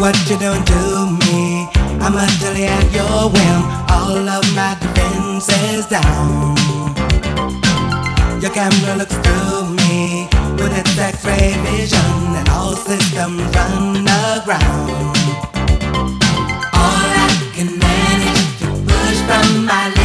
what you don't do me. I'm utterly at your whim. All of my defenses down. Your camera looks through me with its X-ray vision, and all systems run aground. All I can manage to push from my.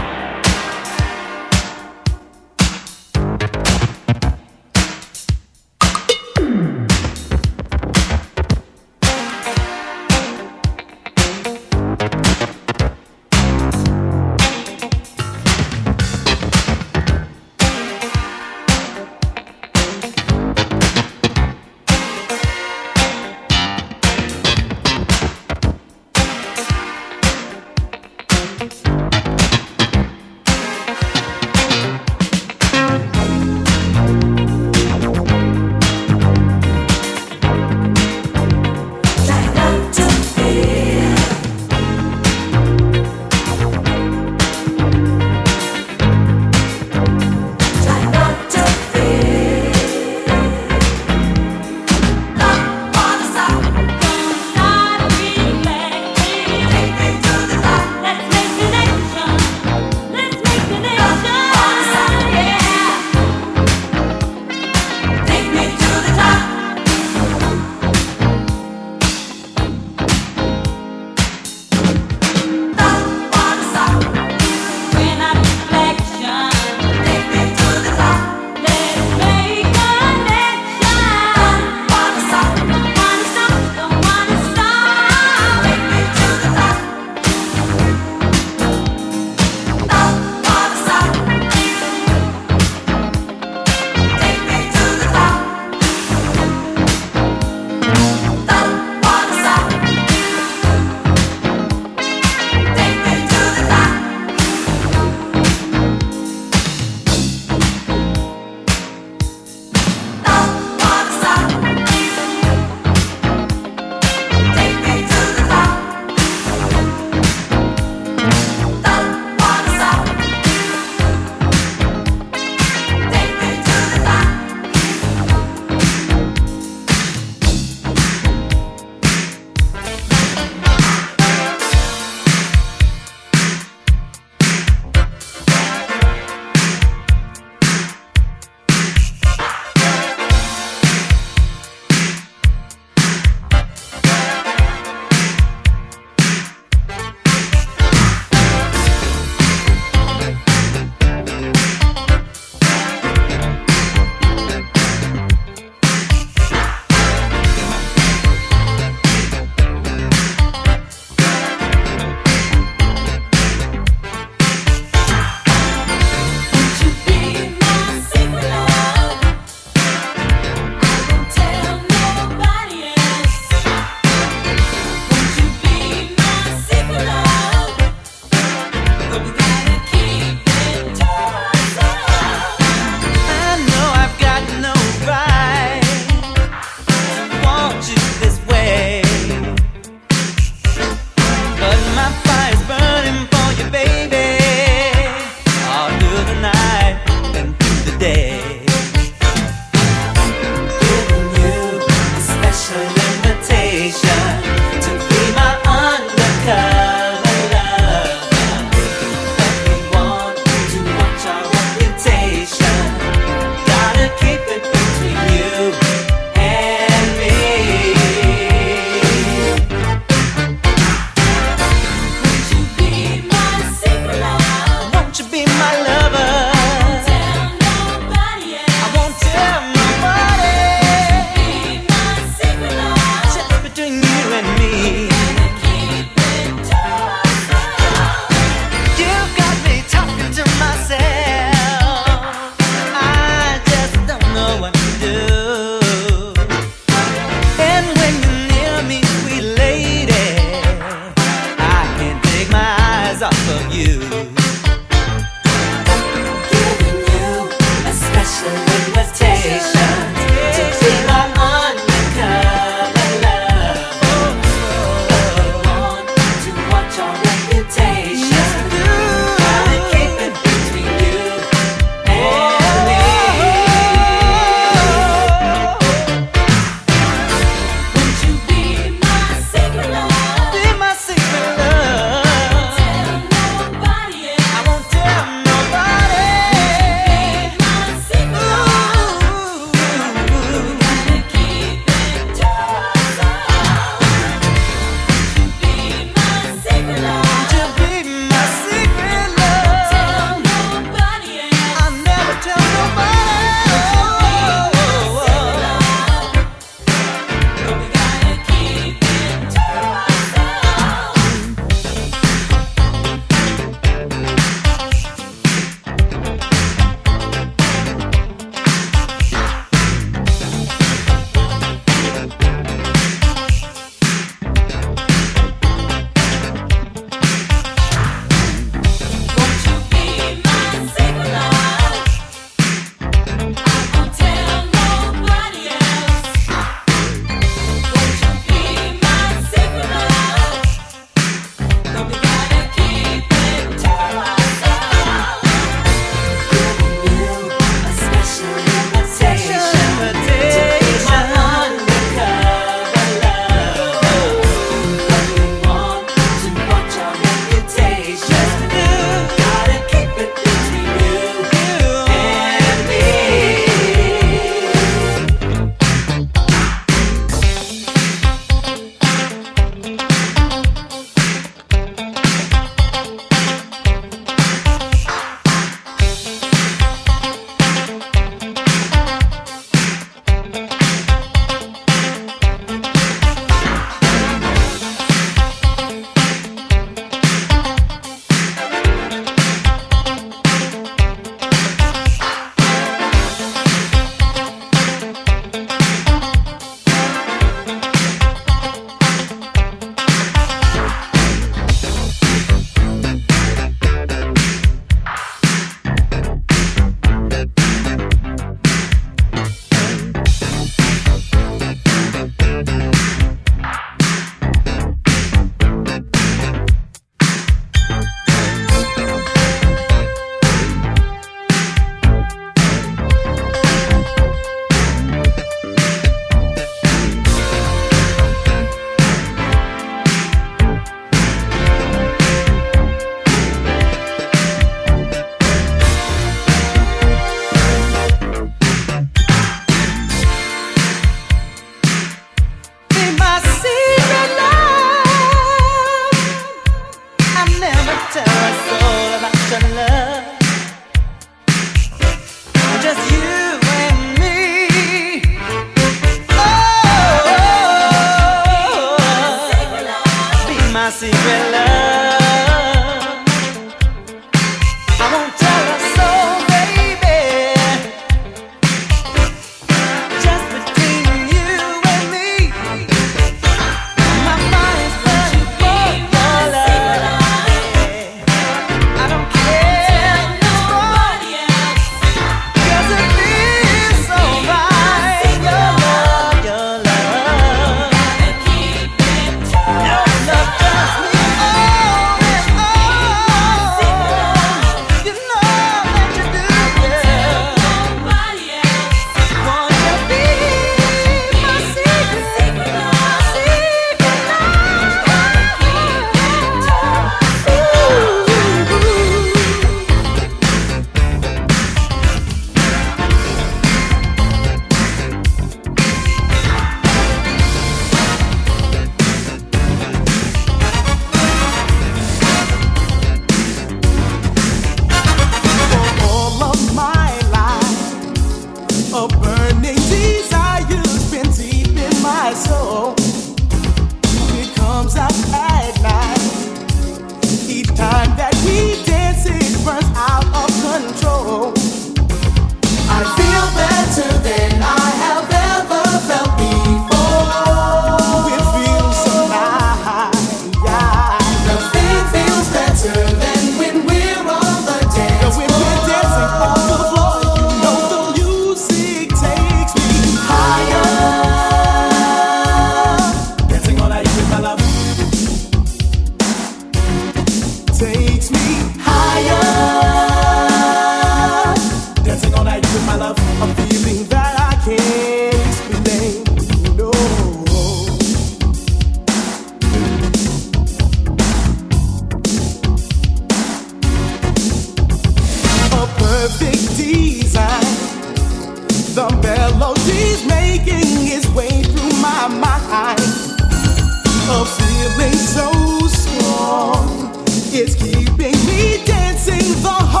Takes me higher.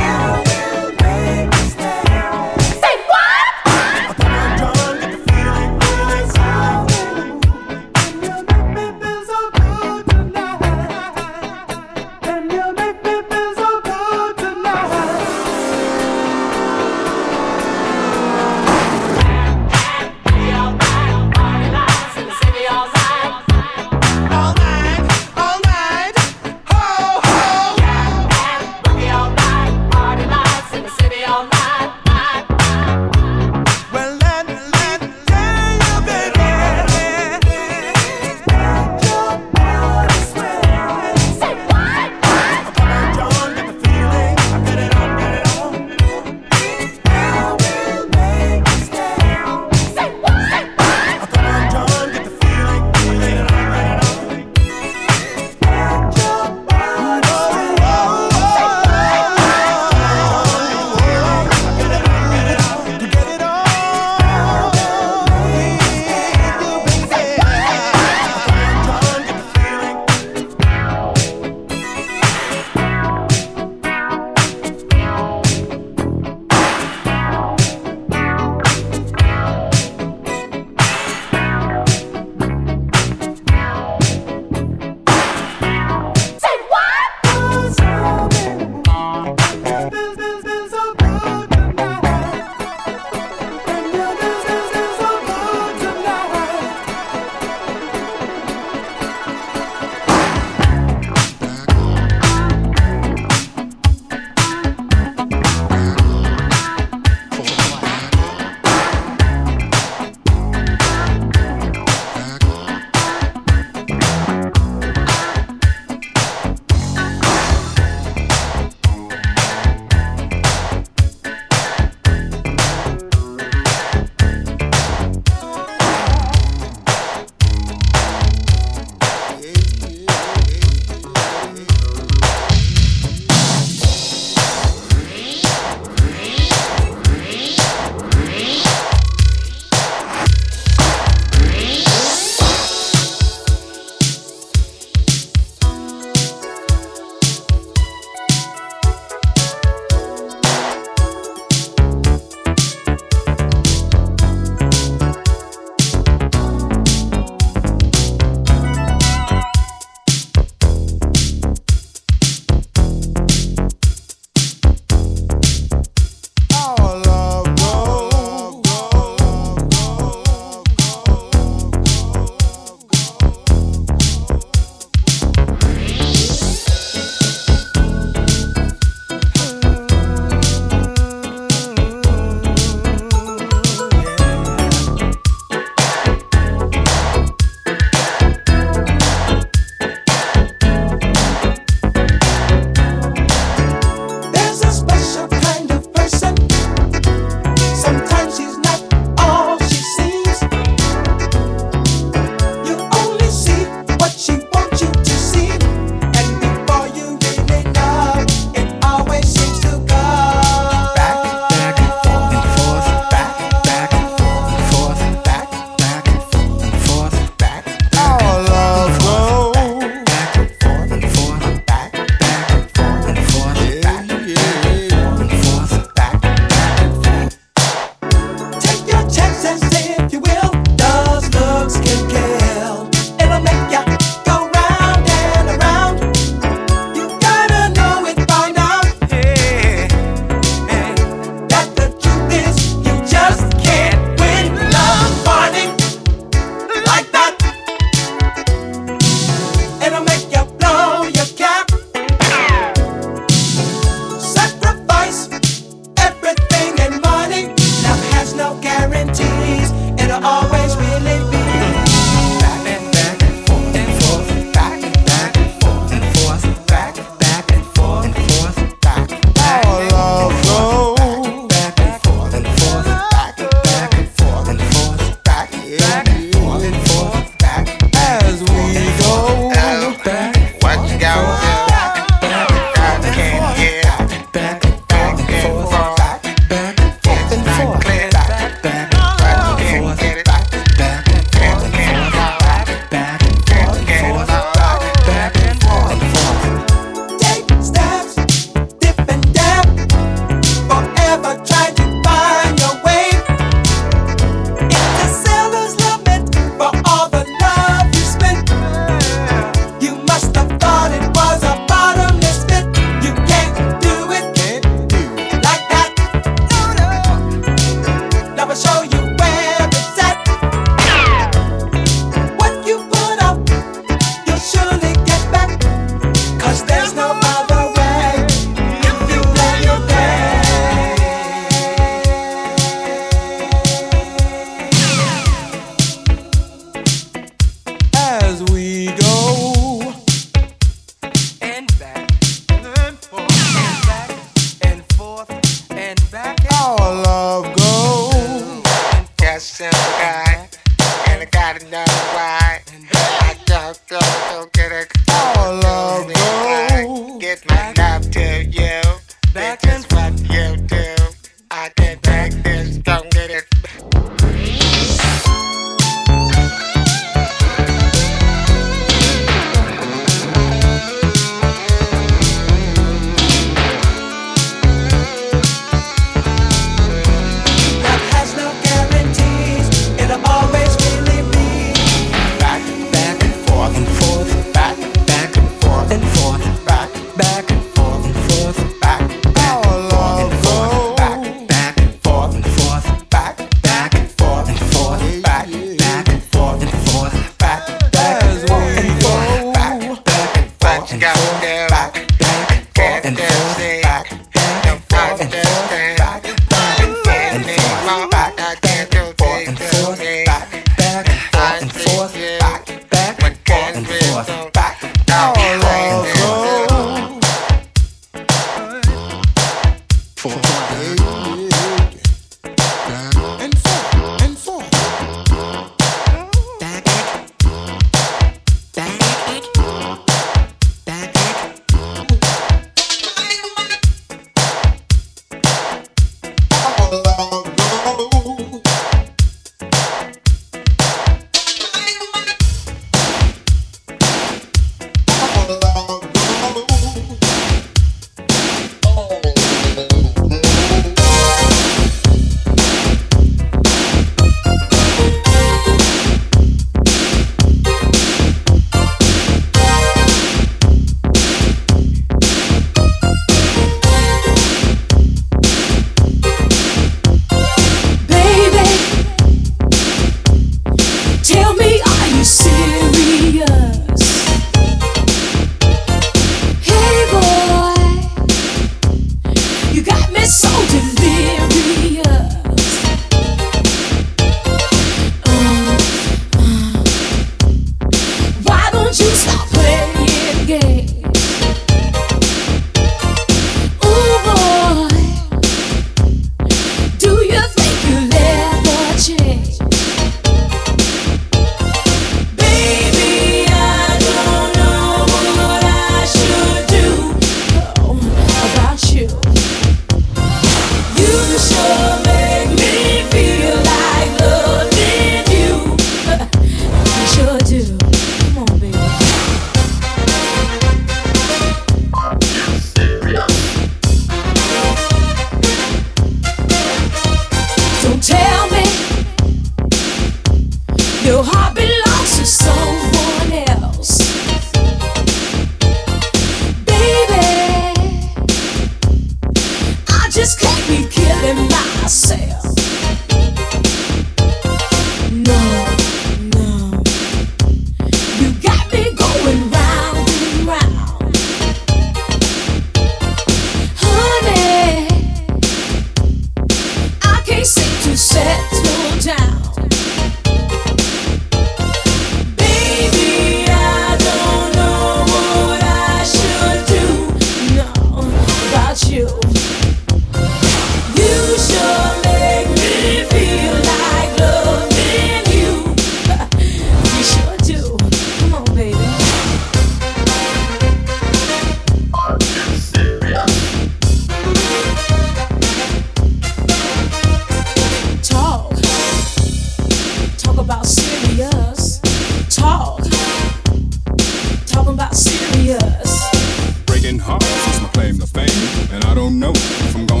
Baby, I don't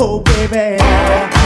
Oh, baby.